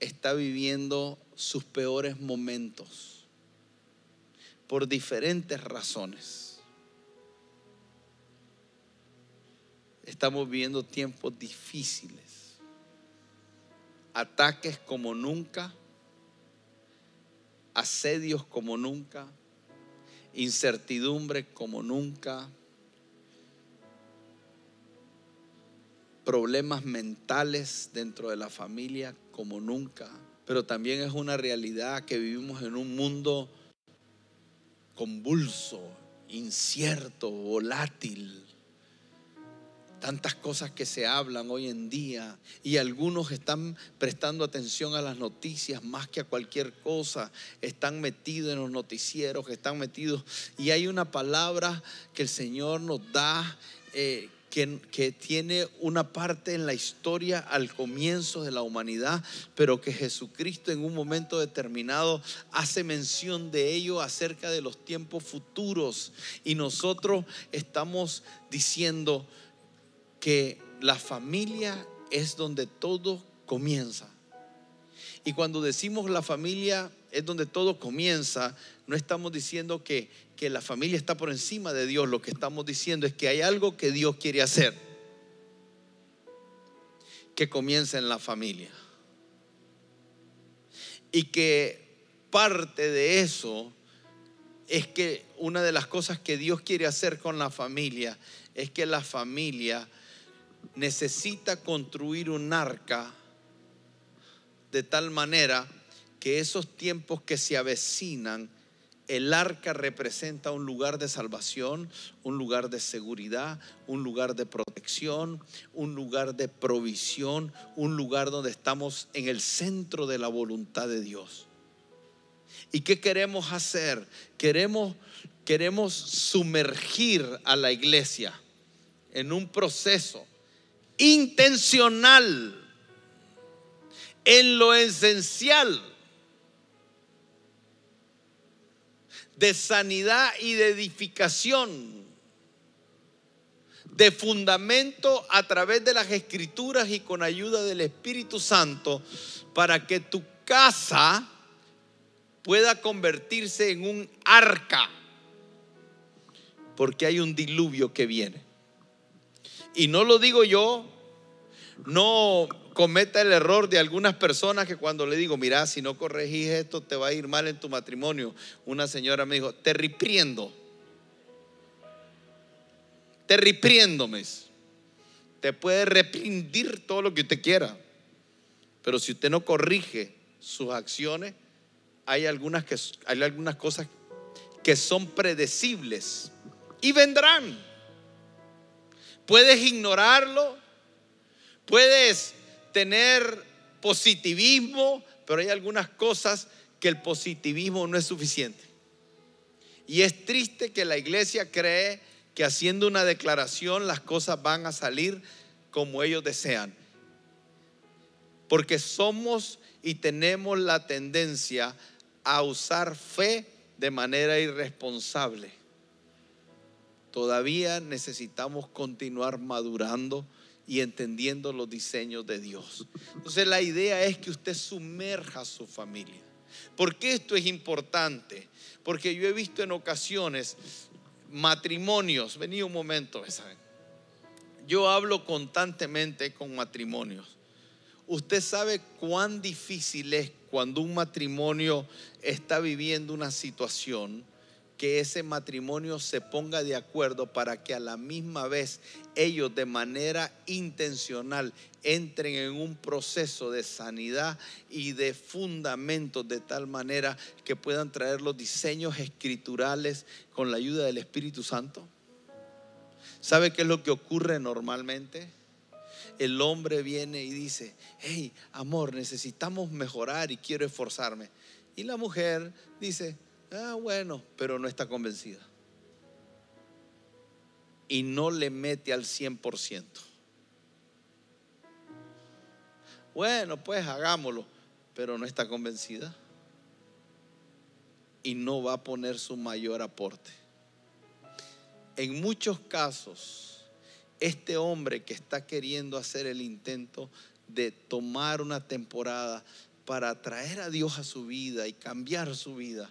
está viviendo sus peores momentos por diferentes razones. Estamos viviendo tiempos difíciles, ataques como nunca, asedios como nunca, incertidumbre como nunca, problemas mentales dentro de la familia como nunca, pero también es una realidad que vivimos en un mundo convulso, incierto, volátil. Tantas cosas que se hablan hoy en día y algunos están prestando atención a las noticias más que a cualquier cosa. Están metidos en los noticieros, están metidos. Y hay una palabra que el Señor nos da eh, que, tiene una parte en la historia al comienzo de la humanidad, pero que Jesucristo en un momento determinado hace mención de ello acerca de los tiempos futuros. Y nosotros estamos diciendo que la familia es donde todo comienza. Y cuando decimos la familia es donde todo comienza, no estamos diciendo que, que la familia está por encima de Dios, lo que estamos diciendo es que hay algo que Dios quiere hacer, que comienza en la familia. Y que parte de eso es que una de las cosas que Dios quiere hacer con la familia es que la familia necesita construir un arca de tal manera que esos tiempos que se avecinan, el arca representa un lugar de salvación, un lugar de seguridad, un lugar de protección, un lugar de provisión, un lugar donde estamos en el centro de la voluntad de Dios. ¿Y qué queremos hacer? Queremos, queremos sumergir a la iglesia en un proceso intencional en lo esencial de sanidad y de edificación, de fundamento a través de las escrituras y con ayuda del Espíritu Santo, para que tu casa pueda convertirse en un arca, porque hay un diluvio que viene. Y no lo digo yo, no cometa el error de algunas personas que cuando le digo, mira, si no corregís esto te va a ir mal en tu matrimonio. Una señora me dijo, te repriendo. Te repriendo, Te puede reprendir todo lo que usted quiera. Pero si usted no corrige sus acciones, hay algunas, que, hay algunas cosas que son predecibles y vendrán. Puedes ignorarlo, puedes tener positivismo, pero hay algunas cosas que el positivismo no es suficiente. Y es triste que la iglesia cree que haciendo una declaración las cosas van a salir como ellos desean. Porque somos y tenemos la tendencia a usar fe de manera irresponsable. Todavía necesitamos continuar madurando y entendiendo los diseños de Dios. Entonces la idea es que usted sumerja a su familia. ¿Por qué esto es importante? Porque yo he visto en ocasiones matrimonios, vení un momento, ¿saben? Yo hablo constantemente con matrimonios. Usted sabe cuán difícil es cuando un matrimonio está viviendo una situación que ese matrimonio se ponga de acuerdo para que a la misma vez ellos de manera intencional entren en un proceso de sanidad y de fundamentos de tal manera que puedan traer los diseños escriturales con la ayuda del Espíritu Santo. ¿Sabe qué es lo que ocurre normalmente? el hombre viene y dice, hey, amor, necesitamos mejorar y quiero esforzarme. Y la mujer dice, ah, bueno, pero no está convencida. Y no le mete al 100%. Bueno, pues hagámoslo, pero no está convencida. Y no va a poner su mayor aporte. En muchos casos, este hombre que está queriendo hacer el intento de tomar una temporada para traer a Dios a su vida y cambiar su vida,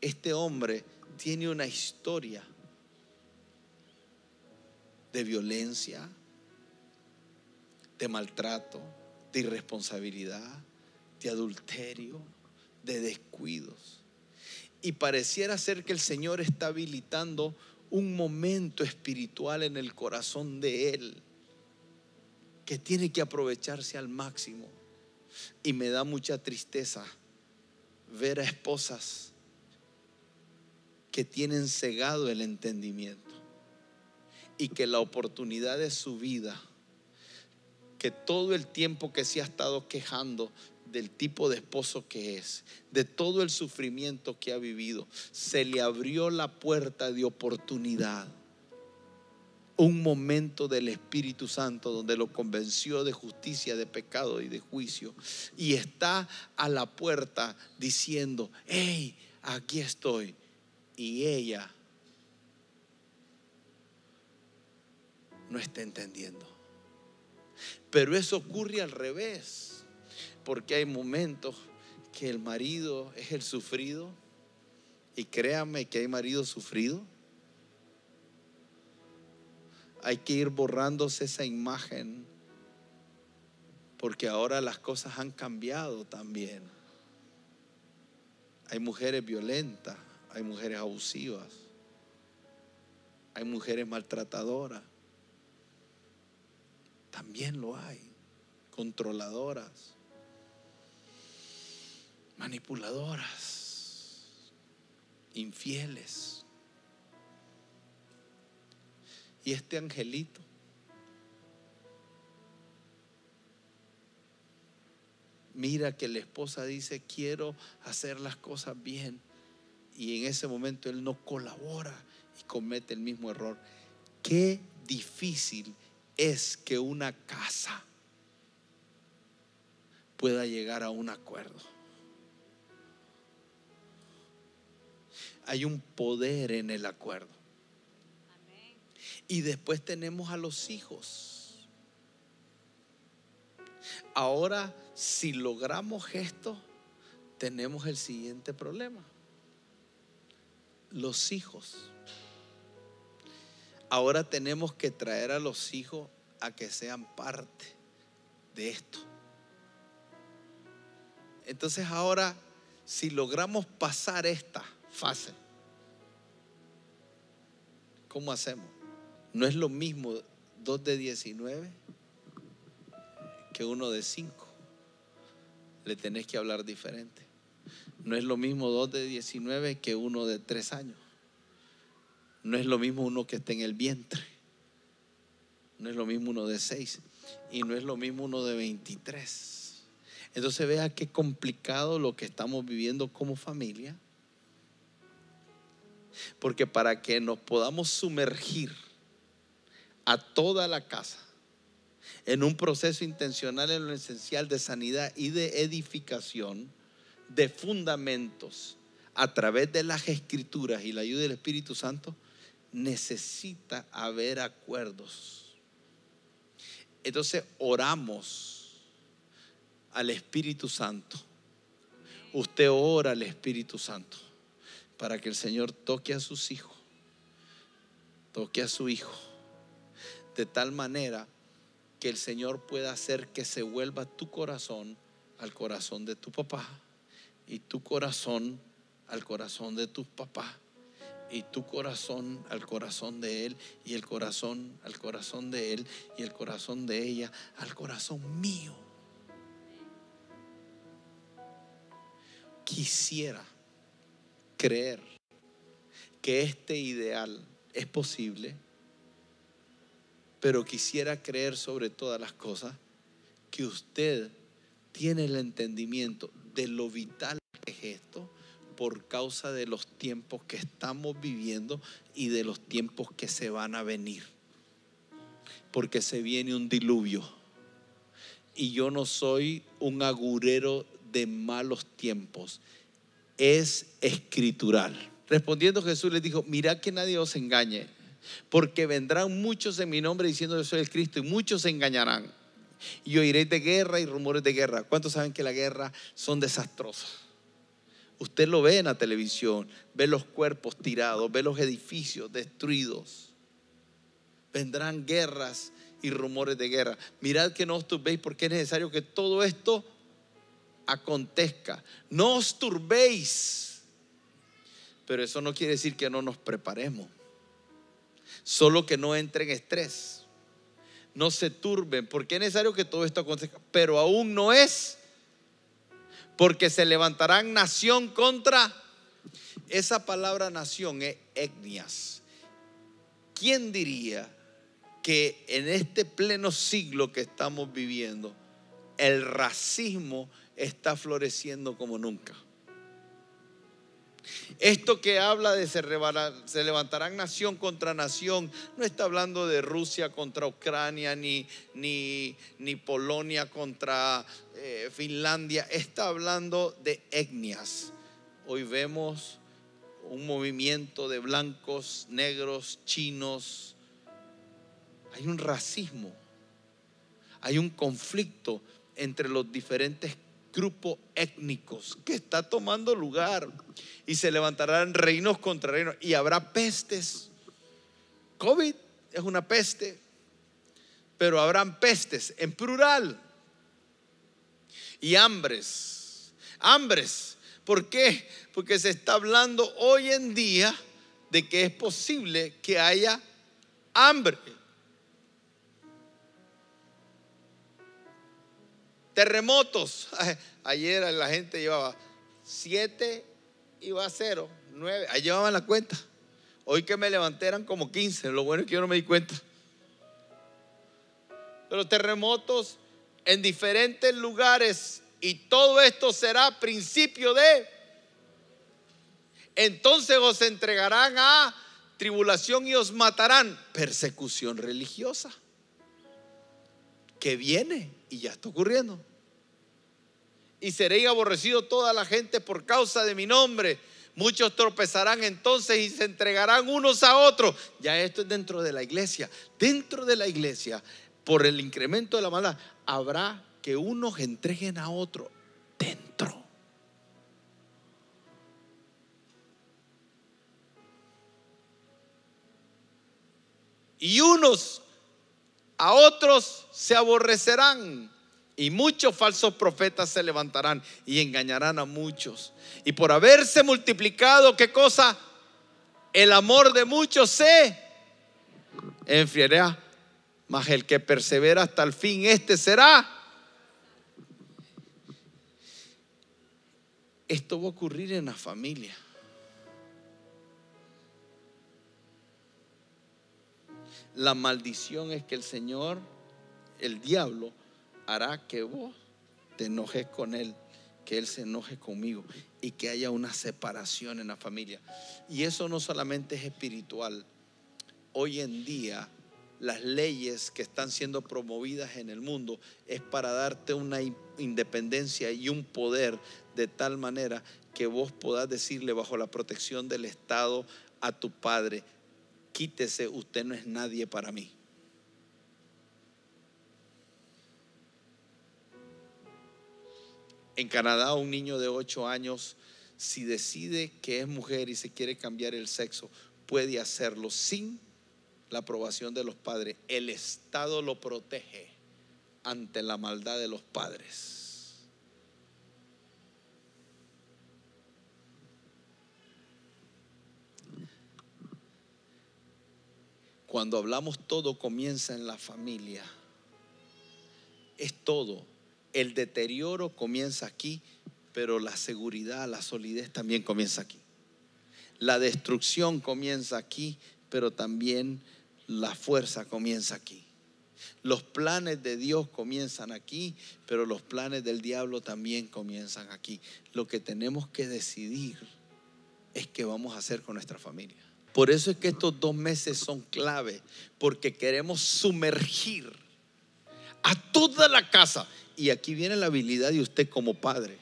este hombre tiene una historia de violencia, de maltrato, de irresponsabilidad, de adulterio, de descuidos. Y pareciera ser que el Señor está habilitando un momento espiritual en el corazón de Él que tiene que aprovecharse al máximo. Y me da mucha tristeza ver a esposas que tienen cegado el entendimiento y que la oportunidad de su vida, que todo el tiempo que se ha estado quejando del tipo de esposo que es, de todo el sufrimiento que ha vivido, se le abrió la puerta de oportunidad. Un momento del Espíritu Santo donde lo convenció de justicia, de pecado y de juicio. Y está a la puerta diciendo, hey, aquí estoy. Y ella no está entendiendo. Pero eso ocurre al revés porque hay momentos que el marido es el sufrido. Y créame que hay maridos sufridos. Hay que ir borrándose esa imagen. Porque ahora las cosas han cambiado también. Hay mujeres violentas, hay mujeres abusivas, hay mujeres maltratadoras. También lo hay, controladoras manipuladoras, infieles. Y este angelito mira que la esposa dice, quiero hacer las cosas bien. Y en ese momento él no colabora y comete el mismo error. Qué difícil es que una casa pueda llegar a un acuerdo. hay un poder en el acuerdo. Y después tenemos a los hijos. Ahora, si logramos esto, tenemos el siguiente problema. Los hijos. Ahora tenemos que traer a los hijos a que sean parte de esto. Entonces ahora, si logramos pasar esta, fase. ¿Cómo hacemos? No es lo mismo dos de 19 que uno de 5. Le tenés que hablar diferente. No es lo mismo dos de 19 que uno de 3 años. No es lo mismo uno que está en el vientre. No es lo mismo uno de 6. Y no es lo mismo uno de 23. Entonces vea qué complicado lo que estamos viviendo como familia porque para que nos podamos sumergir a toda la casa en un proceso intencional en lo esencial de sanidad y de edificación, de fundamentos, a través de las escrituras y la ayuda del Espíritu Santo, necesita haber acuerdos. Entonces oramos al Espíritu Santo. Usted ora al Espíritu Santo para que el Señor toque a sus hijos, toque a su hijo, de tal manera que el Señor pueda hacer que se vuelva tu corazón al corazón de tu papá y tu corazón al corazón de tu papá y tu corazón al corazón de él y el corazón al corazón de él y el corazón de ella al corazón mío. Quisiera creer que este ideal es posible, Pero quisiera creer sobre todas las cosas que usted tiene el entendimiento de lo vital es esto por causa de los tiempos que estamos viviendo y de los tiempos que se van a venir. Porque se viene un diluvio. Y yo no soy un agurero de malos tiempos. Es escritural. Respondiendo Jesús les dijo, mirad que nadie os engañe, porque vendrán muchos en mi nombre diciendo yo soy el Cristo y muchos se engañarán. Y oiréis de guerra y rumores de guerra. ¿Cuántos saben que la guerra son desastrosas? Usted lo ve en la televisión, ve los cuerpos tirados, ve los edificios destruidos. Vendrán guerras y rumores de guerra. Mirad que no os turbéis porque es necesario que todo esto acontezca. No os turbéis pero eso no quiere decir que no nos preparemos. Solo que no entren en estrés. No se turben, porque es necesario que todo esto acontezca. Pero aún no es. Porque se levantarán nación contra. Esa palabra nación es etnias. ¿Quién diría que en este pleno siglo que estamos viviendo, el racismo está floreciendo como nunca? Esto que habla de se, se, levantarán nación contra nación, no está hablando de Rusia contra Ucrania, ni, ni, ni Polonia contra eh, Finlandia, está hablando de etnias. Hoy vemos un movimiento de blancos, negros, chinos. Hay un racismo, hay un conflicto entre los diferentes grupos étnicos que está tomando lugar y se levantarán reinos contra reinos y habrá pestes. COVID es una peste, pero habrán pestes en plural y hambres. Hambres. ¿Por qué? Porque se está hablando hoy en día de que es posible que haya hambre. Terremotos. Ayer la gente llevaba siete, iba a cero, nueve. Ahí llevaban la cuenta. Hoy que me levanté eran como 15. Lo bueno es que yo no me di cuenta. Pero terremotos en diferentes lugares. Y todo esto será principio de. Entonces os entregarán a tribulación y os matarán. Persecución religiosa. Que viene y ya está ocurriendo y seréis aborrecido toda la gente por causa de mi nombre. Muchos tropezarán entonces y se entregarán unos a otros. Ya esto es dentro de la iglesia. Dentro de la iglesia, por el incremento de la maldad, habrá que unos entreguen a otro dentro. Y unos a otros se aborrecerán y muchos falsos profetas se levantarán y engañarán a muchos. Y por haberse multiplicado, ¿qué cosa? El amor de muchos se enfriará. Mas el que persevera hasta el fin, este será. Esto va a ocurrir en la familia. La maldición es que el Señor, el diablo, hará que vos te enojes con Él, que Él se enoje conmigo y que haya una separación en la familia. Y eso no solamente es espiritual. Hoy en día las leyes que están siendo promovidas en el mundo es para darte una independencia y un poder de tal manera que vos podás decirle bajo la protección del Estado a tu padre, quítese, usted no es nadie para mí. En Canadá, un niño de 8 años, si decide que es mujer y se quiere cambiar el sexo, puede hacerlo sin la aprobación de los padres. El Estado lo protege ante la maldad de los padres. Cuando hablamos todo comienza en la familia. Es todo el deterioro comienza aquí, pero la seguridad, la solidez también comienza aquí. La destrucción comienza aquí, pero también la fuerza comienza aquí. Los planes de Dios comienzan aquí, pero los planes del diablo también comienzan aquí. Lo que tenemos que decidir es qué vamos a hacer con nuestra familia. Por eso es que estos dos meses son clave, porque queremos sumergir a toda la casa. Y aquí viene la habilidad de usted como padre.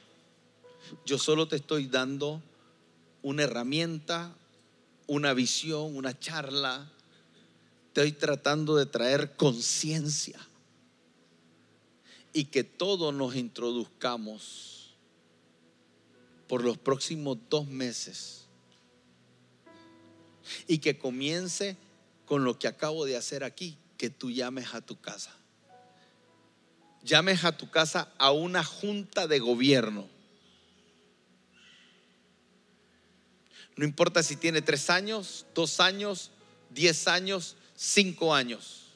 Yo solo te estoy dando una herramienta, una visión, una charla. Estoy tratando de traer conciencia y que todos nos introduzcamos por los próximos dos meses y que comience con lo que acabo de hacer aquí, que tú llames a tu casa. Llames a tu casa a una junta de gobierno. No importa si tiene tres años, dos años, diez años, cinco años.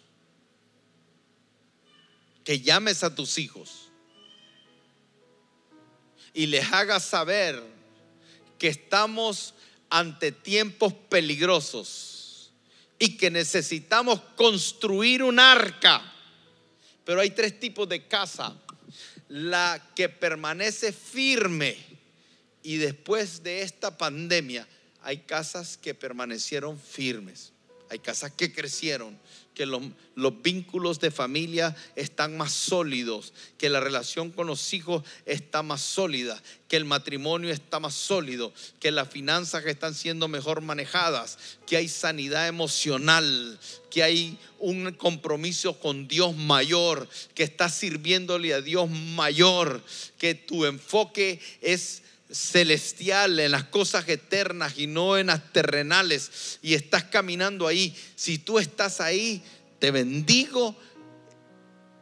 Que llames a tus hijos y les hagas saber que estamos ante tiempos peligrosos y que necesitamos construir un arca. Pero hay tres tipos de casa. La que permanece firme y después de esta pandemia hay casas que permanecieron firmes. Hay casas que crecieron, que los, los, vínculos de familia están más sólidos, que la relación con los hijos está más sólida, que el matrimonio está más sólido, que las finanzas están siendo mejor manejadas, que hay sanidad emocional, que hay un compromiso con Dios mayor, que estás sirviéndole a Dios mayor, que tu enfoque es celestial, en las cosas eternas y no en las terrenales, y estás caminando ahí, si tú estás ahí, te bendigo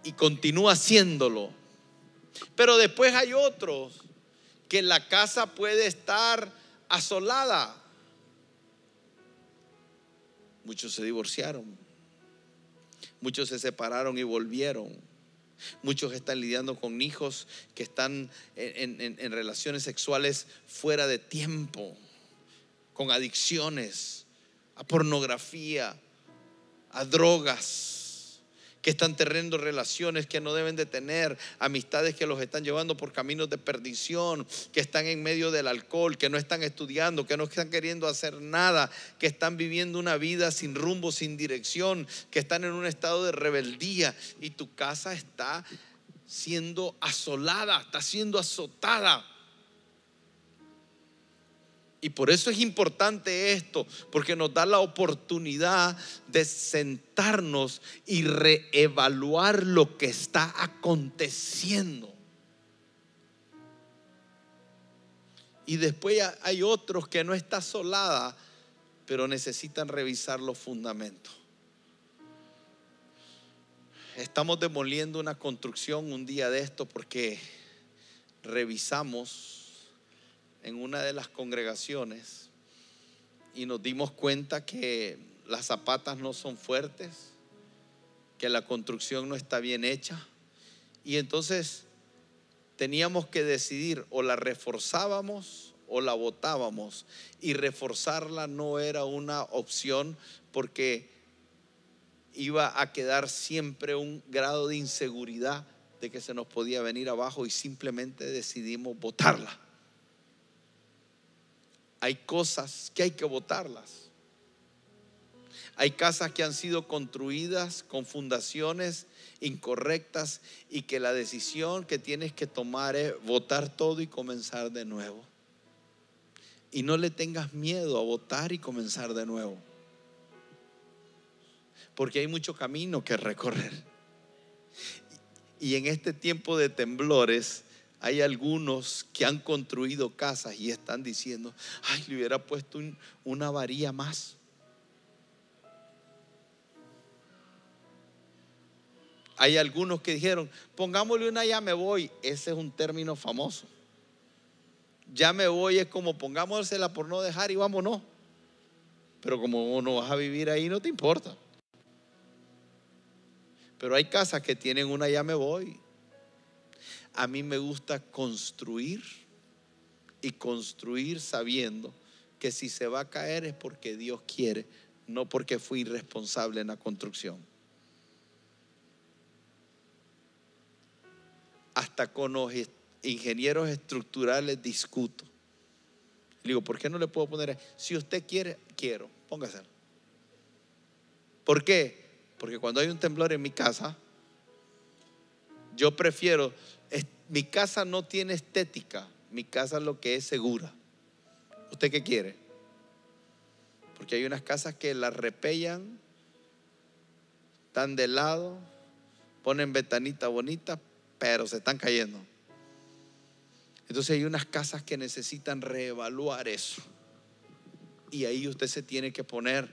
y continúa haciéndolo. Pero después hay otros que la casa puede estar asolada. Muchos se divorciaron, muchos se separaron y volvieron. Muchos están lidiando con hijos que están en, relaciones sexuales fuera de tiempo, con adicciones, a pornografía, a drogas que están teniendo relaciones que no deben de tener, amistades que los están llevando por caminos de perdición, que están en medio del alcohol, que no están estudiando, que no están queriendo hacer nada, que están viviendo una vida sin rumbo, sin dirección, que están en un estado de rebeldía. Y tu casa está siendo asolada, está siendo azotada y por eso es importante esto, porque nos da la oportunidad de sentarnos y reevaluar lo que está aconteciendo. Y después hay otros que no está solada, pero necesitan revisar los fundamentos. Estamos demoliendo una construcción un día de esto porque revisamos en una de las congregaciones y nos dimos cuenta que las zapatas no son fuertes, que la construcción no está bien hecha. Y entonces teníamos que decidir o la reforzábamos o la botábamos. Y reforzarla no era una opción porque iba a quedar siempre un grado de inseguridad de que se nos podía venir abajo y simplemente decidimos botarla hay cosas que hay que votarlas. Hay casas que han sido construidas con fundaciones incorrectas y que la decisión que tienes que tomar es votar todo y comenzar de nuevo. Y no le tengas miedo a votar y comenzar de nuevo. Porque hay mucho camino que recorrer. Y en este tiempo de temblores, hay algunos que han construido casas y están diciendo, ay, le hubiera puesto una varilla más. Hay algunos que dijeron, pongámosle una ya me voy. Ese es un término famoso. Ya me voy es como pongámosela por no dejar y vámonos. Pero como no vas a vivir ahí, no te importa. Pero hay casas que tienen una ya me voy a mí me gusta construir y construir sabiendo que si se va a caer es porque Dios quiere, no porque fui irresponsable en la construcción. hasta con los ingenieros estructurales discuto. Le digo, ¿por qué no le puedo poner? Si usted quiere, quiero, póngaselo. ¿Por qué? Porque cuando hay un temblor en mi casa, yo prefiero, mi casa no tiene estética, mi casa lo que es segura. ¿Usted qué quiere? Porque hay unas casas que la repellan, están de lado, ponen ventanita bonita, pero se están cayendo. Entonces hay unas casas que necesitan reevaluar eso. Y ahí usted se tiene que poner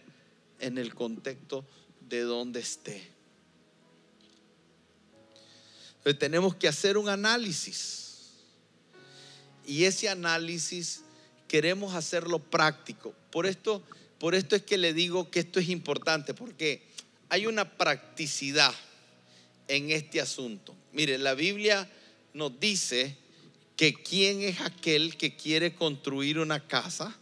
en el contexto de donde esté. Entonces tenemos que hacer un análisis. Y ese análisis queremos hacerlo práctico. Por esto, por esto es que le digo que esto es importante, porque hay una practicidad en este asunto. Mire, la Biblia nos dice que quién es aquel que quiere construir una casa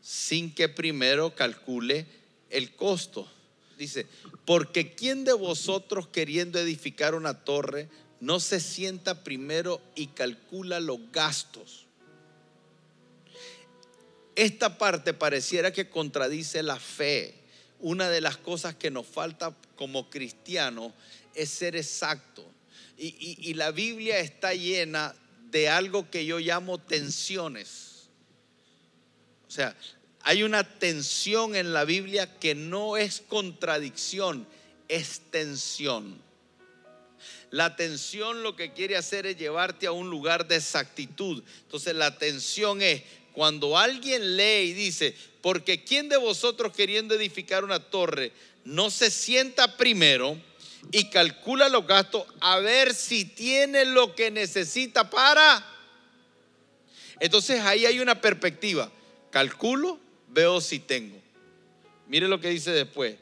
sin que primero calcule el costo. Dice, porque quién de vosotros queriendo edificar una torre no se sienta primero y calcula los gastos. Esta parte pareciera que contradice la fe. Una de las cosas que nos falta como cristianos es ser exacto. Y, y la Biblia está llena de algo que yo llamo tensiones. O sea, hay una tensión en la Biblia que no es contradicción, es tensión. La tensión lo que quiere hacer es llevarte a un lugar de exactitud. Entonces la tensión es cuando alguien lee y dice, porque ¿quién de vosotros queriendo edificar una torre no se sienta primero y calcula los gastos a ver si tiene lo que necesita para. Entonces ahí hay una perspectiva. Calculo, veo si tengo. Mire lo que dice después.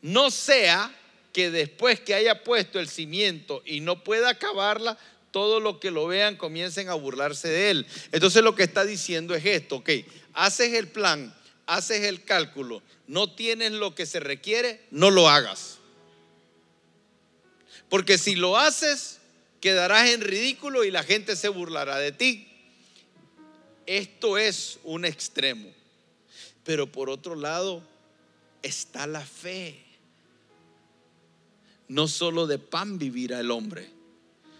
No sea que después que haya puesto el cimiento y no pueda acabarla, todos los que lo vean comiencen a burlarse de él. Entonces lo que está diciendo es esto, ok, haces el plan, haces el cálculo, no tienes lo que se requiere, no lo hagas. Porque si lo haces, quedarás en ridículo y la gente se burlará de ti. Esto es un extremo. Pero por otro lado está la fe. No solo de pan vivirá el hombre,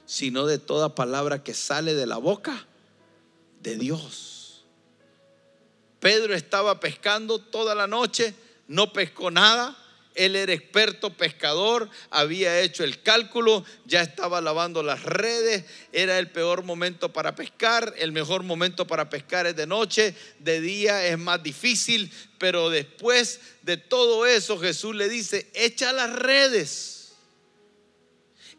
sino de toda palabra que sale de la boca de Dios. Pedro estaba pescando toda la noche, no pescó nada. Él era experto pescador, había hecho el cálculo, ya estaba lavando las redes, era el peor momento para pescar, el mejor momento para pescar es de noche, de día es más difícil, pero después de todo eso Jesús le dice, echa las redes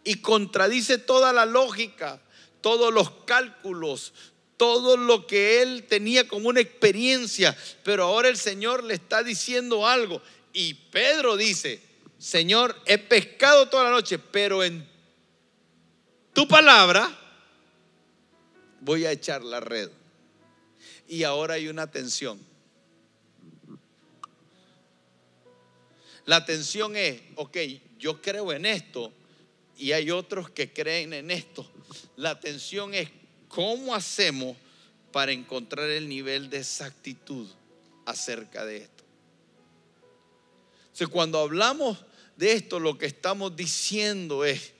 y contradice toda la lógica, todos los cálculos, todo lo que él tenía como una experiencia, pero ahora el Señor le está diciendo algo. Y Pedro dice, Señor, he pescado toda la noche, pero en tu palabra voy a echar la red. Y ahora hay una tensión. La tensión es, ok, yo creo en esto y hay otros que creen en esto. La tensión es ¿Cómo hacemos para encontrar el nivel de exactitud acerca de esto? cuando hablamos de esto, lo que estamos diciendo es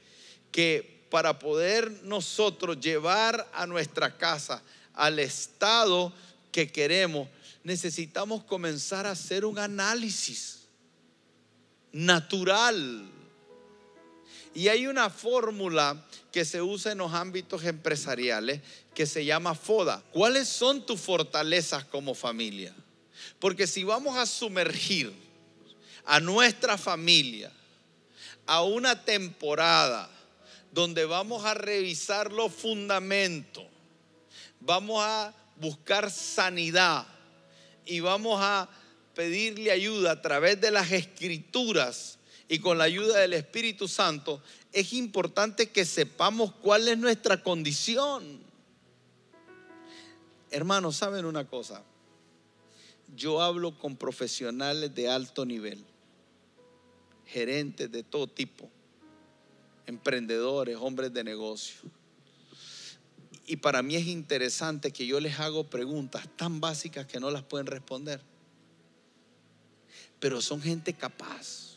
que para poder nosotros llevar a nuestra casa al estado que queremos, necesitamos comenzar a hacer un análisis natural y hay una fórmula que se usa en los ámbitos empresariales que se llama FODA. ¿Cuáles son tus fortalezas como familia? Porque si vamos a sumergir a nuestra familia a una temporada donde vamos a revisar los fundamentos, vamos a buscar sanidad y vamos a pedirle ayuda a través de las escrituras y con la ayuda del Espíritu Santo, es importante que sepamos cuál es nuestra condición. Hermanos, ¿saben una cosa? Yo hablo con profesionales de alto nivel, gerentes de todo tipo, emprendedores, hombres de negocio. Y para mí es interesante que yo les hago preguntas tan básicas que no las pueden responder. Pero son gente capaz.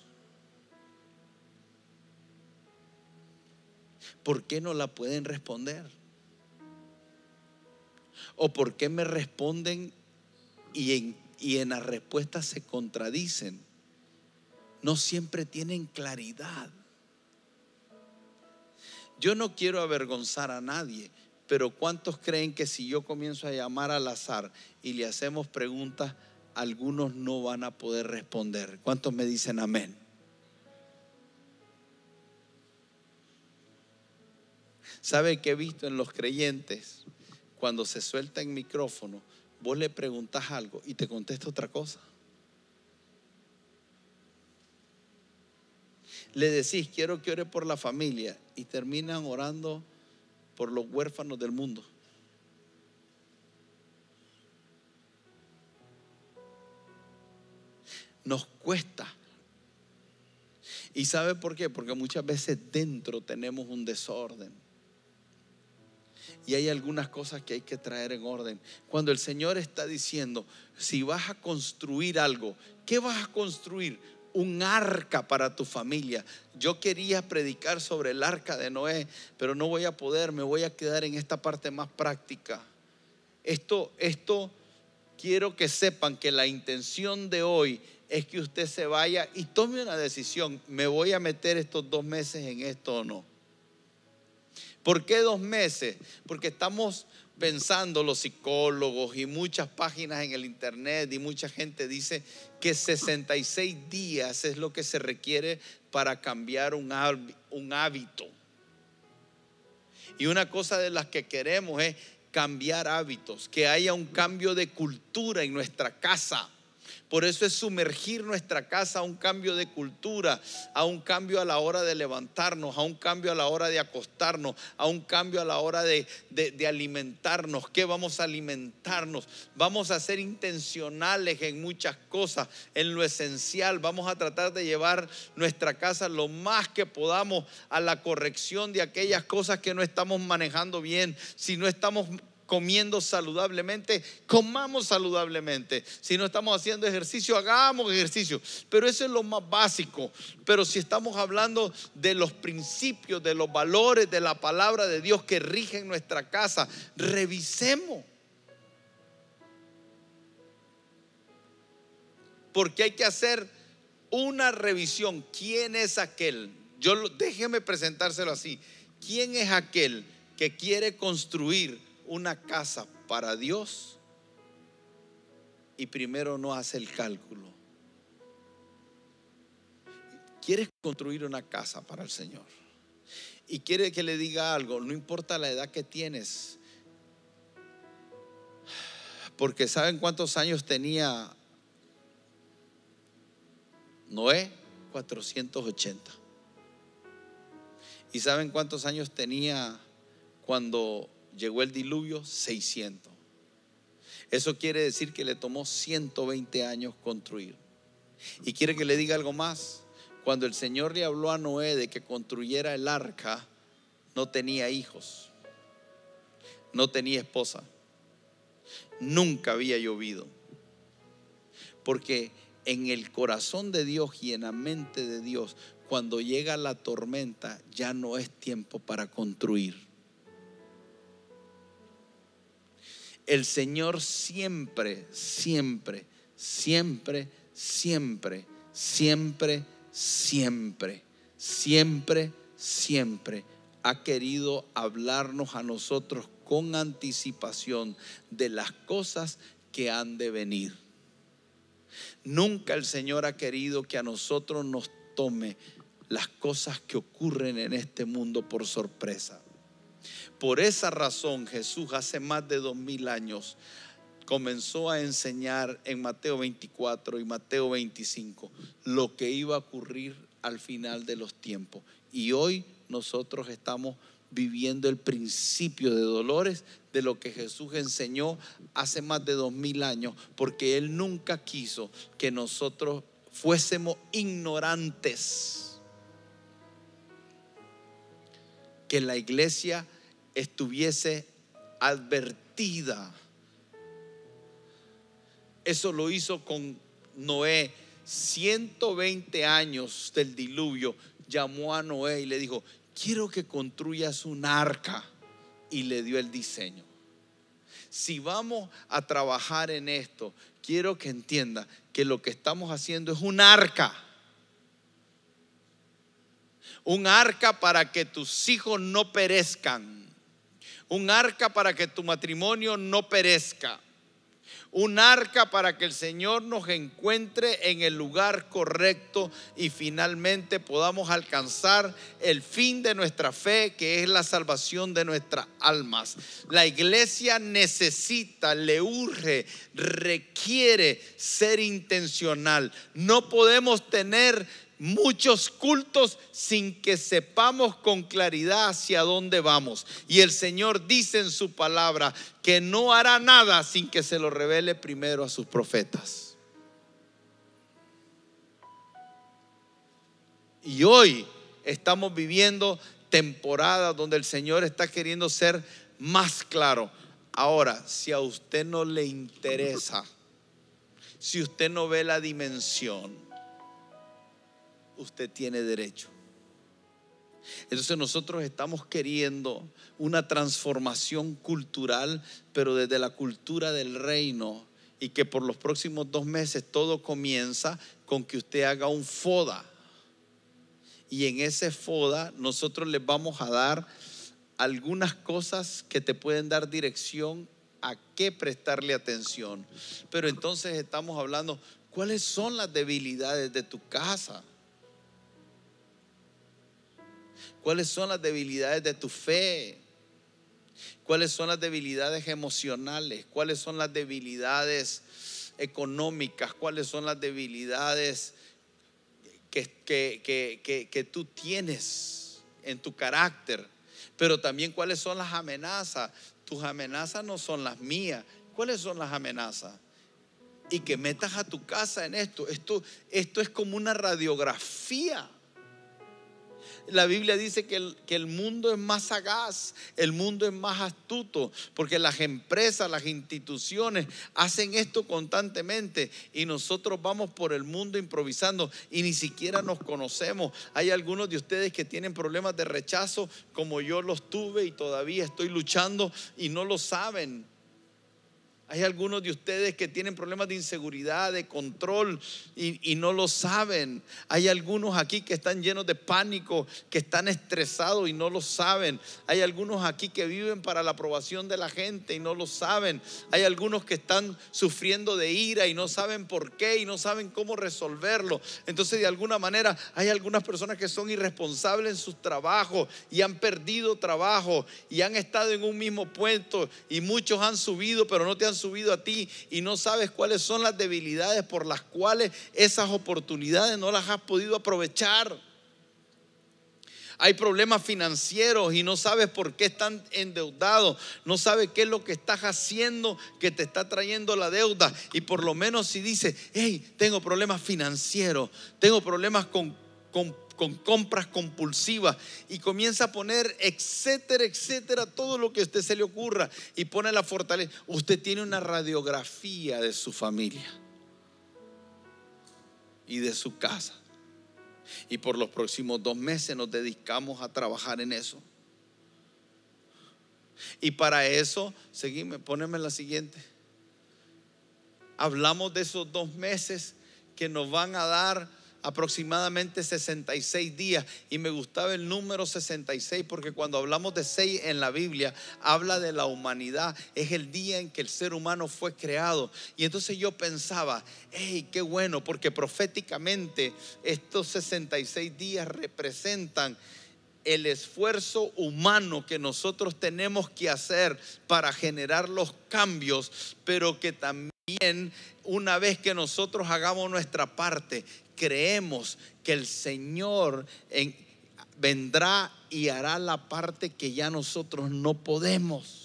¿Por qué no la pueden responder? ¿O por qué me responden y en, y en las respuestas se contradicen? No siempre tienen claridad. Yo no quiero avergonzar a nadie, pero ¿cuántos creen que si yo comienzo a llamar al azar y le hacemos preguntas, algunos no van a poder responder? ¿Cuántos me dicen amén? ¿Sabe qué he visto en los creyentes? Cuando se suelta en micrófono, vos le preguntas algo y te contesta otra cosa. Le decís, quiero que ore por la familia y terminan orando por los huérfanos del mundo. Nos cuesta. ¿Y sabe por qué? Porque muchas veces dentro tenemos un desorden. Y hay algunas cosas que hay que traer en orden. Cuando el Señor está diciendo, si vas a construir algo, ¿qué vas a construir? un arca para tu familia. Yo quería predicar sobre el arca de Noé, pero no voy a poder, me voy a quedar en esta parte más práctica. Esto, esto quiero que sepan que la intención de hoy es que usted se vaya y tome una decisión. ¿Me voy a meter estos dos meses en esto o no? ¿Por qué dos meses? Porque estamos pensando los psicólogos y muchas páginas en el internet y mucha gente dice que 66 días es lo que se requiere para cambiar un, hábito. Y una cosa de las que queremos es cambiar hábitos, que haya un cambio de cultura en nuestra casa por eso es sumergir nuestra casa a un cambio de cultura, a un cambio a la hora de levantarnos, a un cambio a la hora de acostarnos, a un cambio a la hora de, alimentarnos. ¿Qué vamos a alimentarnos? Vamos a ser intencionales en muchas cosas, en lo esencial. Vamos a tratar de llevar nuestra casa lo más que podamos a la corrección de aquellas cosas que no estamos manejando bien. Si no estamos comiendo saludablemente, comamos saludablemente. Si no estamos haciendo ejercicio, hagamos ejercicio. Pero eso es lo más básico. Pero si estamos hablando de los principios, de los valores, de la palabra de Dios que rigen nuestra casa, revisemos. Porque hay que hacer una revisión. ¿Quién es aquel? Yo déjeme presentárselo así. ¿Quién es aquel que quiere construir una casa para Dios y primero no hace el cálculo. Quieres construir una casa para el Señor y quiere que le diga algo, no importa la edad que tienes, porque ¿saben cuántos años tenía Noé? 480. ¿Y saben cuántos años tenía cuando llegó el diluvio 600. Eso quiere decir que le tomó 120 años construir. Y quiere que le diga algo más. Cuando el Señor le habló a Noé de que construyera el arca, no tenía hijos, no tenía esposa, nunca había llovido. Porque en el corazón de Dios y en la mente de Dios, cuando llega la tormenta, ya no es tiempo para construir. El Señor siempre, siempre, siempre, siempre, siempre, siempre, siempre, siempre ha querido hablarnos a nosotros con anticipación de las cosas que han de venir. Nunca el Señor ha querido que a nosotros nos tome las cosas que ocurren en este mundo por sorpresa. Por esa razón Jesús hace más de dos mil años comenzó a enseñar en Mateo 24 y Mateo 25 lo que iba a ocurrir al final de los tiempos. Y hoy nosotros estamos viviendo el principio de dolores de lo que Jesús enseñó hace más de dos mil años, porque Él nunca quiso que nosotros fuésemos ignorantes que la iglesia estuviese advertida. Eso lo hizo con Noé. 120 años del diluvio, llamó a Noé y le dijo, quiero que construyas un arca. Y le dio el diseño. Si vamos a trabajar en esto, quiero que entienda que lo que estamos haciendo es un arca. Un arca para que tus hijos no perezcan. Un arca para que tu matrimonio no perezca un arca para que el Señor nos encuentre en el lugar correcto y finalmente podamos alcanzar el fin de nuestra fe, que es la salvación de nuestras almas. La iglesia necesita, le urge, requiere ser intencional. No podemos tener muchos cultos sin que sepamos con claridad hacia dónde vamos. Y el Señor dice en su palabra que no hará nada sin que se lo revele primero a sus profetas. Y hoy estamos viviendo temporadas donde el Señor está queriendo ser más claro. Ahora, si a usted no le interesa, si usted no ve la dimensión, usted tiene derecho. Entonces nosotros estamos queriendo una transformación cultural, pero desde la cultura del reino, y que por los próximos dos meses todo comienza con que usted haga un FODA. Y en ese FODA nosotros les vamos a dar algunas cosas que te pueden dar dirección a qué prestarle atención. Pero entonces estamos hablando, ¿cuáles son las debilidades de tu casa? ¿Cuáles son las debilidades de tu fe? ¿Cuáles son las debilidades emocionales? ¿Cuáles son las debilidades económicas? ¿Cuáles son las debilidades que, que, que, tú tienes en tu carácter? Pero también cuáles son las amenazas. Tus amenazas no son las mías. ¿Cuáles son las amenazas? Y que metas a tu casa en esto. Esto, esto es como una radiografía la Biblia dice que el, que el mundo es más sagaz, el mundo es más astuto, porque las empresas, las instituciones hacen esto constantemente y nosotros vamos por el mundo improvisando y ni siquiera nos conocemos. Hay algunos de ustedes que tienen problemas de rechazo como yo los tuve y todavía estoy luchando y no lo saben. Hay algunos de ustedes que tienen problemas de inseguridad, de control y, no lo saben. Hay algunos aquí que están llenos de pánico, que están estresados y no lo saben. Hay algunos aquí que viven para la aprobación de la gente y no lo saben. Hay algunos que están sufriendo de ira y no saben por qué y no saben cómo resolverlo. Entonces de alguna manera hay algunas personas que son irresponsables en sus trabajos y han perdido trabajo y han estado en un mismo puesto y muchos han subido pero no te han subido a ti y no sabes cuáles son las debilidades por las cuales esas oportunidades no las has podido aprovechar. Hay problemas financieros y no sabes por qué están endeudados, no sabes qué es lo que estás haciendo que te está trayendo la deuda. Y por lo menos si dices, hey, tengo problemas financieros, tengo problemas con, con con compras compulsivas y comienza a poner, etcétera, etcétera, todo lo que a usted se le ocurra y pone la fortaleza. Usted tiene una radiografía de su familia y de su casa. Y por los próximos dos meses nos dedicamos a trabajar en eso. Y para eso, seguime, poneme la siguiente. Hablamos de esos dos meses que nos van a dar aproximadamente 66 días. Y me gustaba el número 66 porque cuando hablamos de 6 en la Biblia, habla de la humanidad. Es el día en que el ser humano fue creado. Y entonces yo pensaba, hey, qué bueno, porque proféticamente estos 66 días representan el esfuerzo humano que nosotros tenemos que hacer para generar los cambios, pero que también una vez que nosotros hagamos nuestra parte, creemos que el Señor vendrá y hará la parte que ya nosotros no podemos.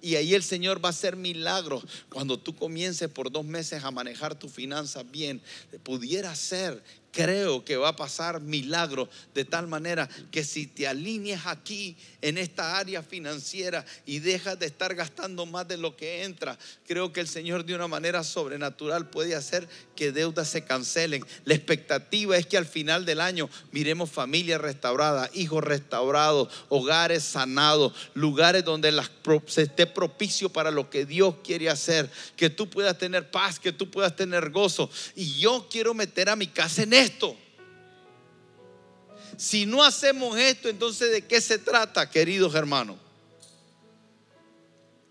Y ahí el Señor va a hacer milagros. Cuando tú comiences por dos meses a manejar tus finanzas bien, pudiera ser creo que va a pasar milagro de tal manera que si te alineas aquí en esta área financiera y dejas de estar gastando más de lo que entra, creo que el Señor de una manera sobrenatural puede hacer que deudas se cancelen. La expectativa es que al final del año miremos familias restauradas, hijos restaurados, hogares sanados, lugares donde se esté propicio para lo que Dios quiere hacer, que tú puedas tener paz, que tú puedas tener gozo. Y yo quiero meter a mi casa en esto. Si no hacemos esto, entonces ¿de qué se trata, queridos hermanos?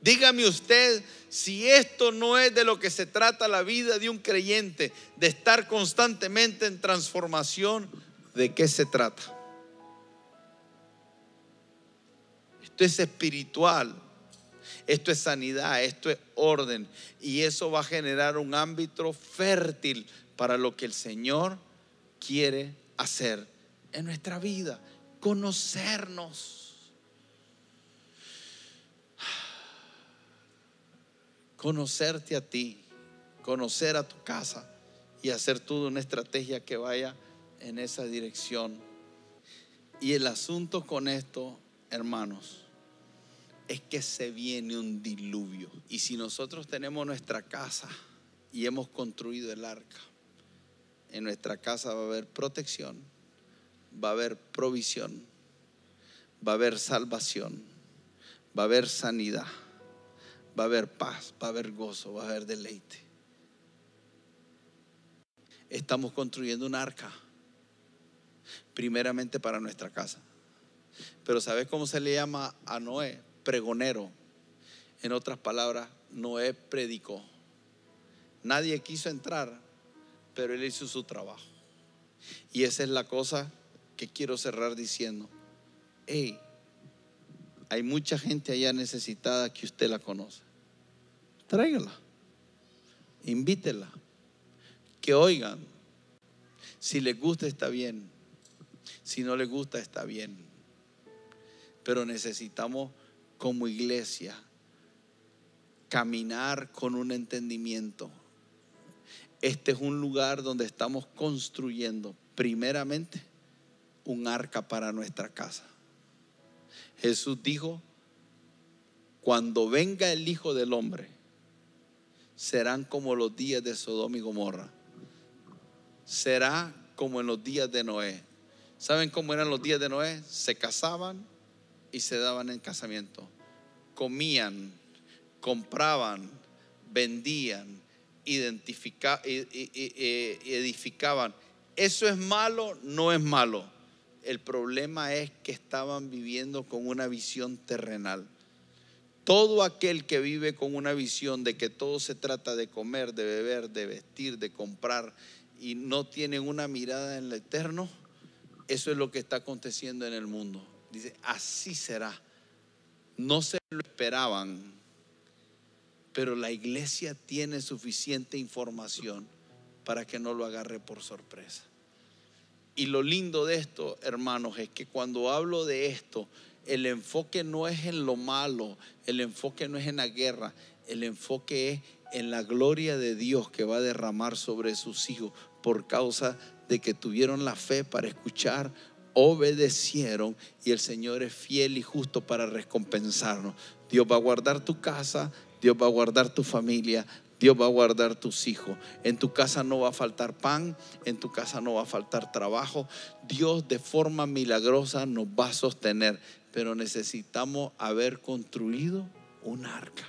Dígame usted si esto no es de lo que se trata la vida de un creyente, de estar constantemente en transformación, ¿de qué se trata? Esto es espiritual, esto es sanidad, esto es orden y eso va a generar un ámbito fértil para lo que el Señor quiere hacer en nuestra vida, conocernos. Conocerte a ti, conocer a tu casa y hacer toda una estrategia que vaya en esa dirección. Y el asunto con esto, hermanos, es que se viene un diluvio. Y si nosotros tenemos nuestra casa y hemos construido el arca, en nuestra casa va a haber protección, va a haber provisión, va a haber salvación, va a haber sanidad, va a haber paz, va a haber gozo, va a haber deleite. Estamos construyendo un arca, primeramente para nuestra casa. Pero ¿sabes cómo se le llama a Noé? Pregonero. En otras palabras, Noé predicó. Nadie quiso entrar, pero él hizo su trabajo. Y esa es la cosa que quiero cerrar diciendo. Hey, hay mucha gente allá necesitada que usted la conoce. Tráigala. Invítela. Que oigan. Si les gusta está bien. Si no les gusta está bien. Pero necesitamos como iglesia caminar con un entendimiento este es un lugar donde estamos construyendo primeramente un arca para nuestra casa. Jesús dijo, cuando venga el Hijo del Hombre, serán como los días de Sodoma y Gomorra. Será como en los días de Noé. ¿Saben cómo eran los días de Noé? Se casaban y se daban en casamiento. Comían, compraban, vendían, identifica, edificaban. Eso es malo, no es malo. El problema es que estaban viviendo con una visión terrenal. Todo aquel que vive con una visión de que todo se trata de comer, de beber, de vestir, de comprar y no tiene una mirada en lo eterno, eso es lo que está aconteciendo en el mundo. Dice, así será. No se lo esperaban pero la iglesia tiene suficiente información para que no lo agarre por sorpresa. Y lo lindo de esto, hermanos, es que cuando hablo de esto, el enfoque no es en lo malo, el enfoque no es en la guerra, el enfoque es en la gloria de Dios que va a derramar sobre sus hijos por causa de que tuvieron la fe para escuchar, obedecieron y el Señor es fiel y justo para recompensarnos. Dios va a guardar tu casa, Dios va a guardar tu familia, Dios va a guardar tus hijos. En tu casa no va a faltar pan, en tu casa no va a faltar trabajo. Dios de forma milagrosa nos va a sostener, pero necesitamos haber construido un arca.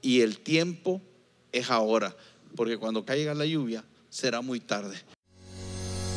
Y el tiempo es ahora, porque cuando caiga la lluvia será muy tarde.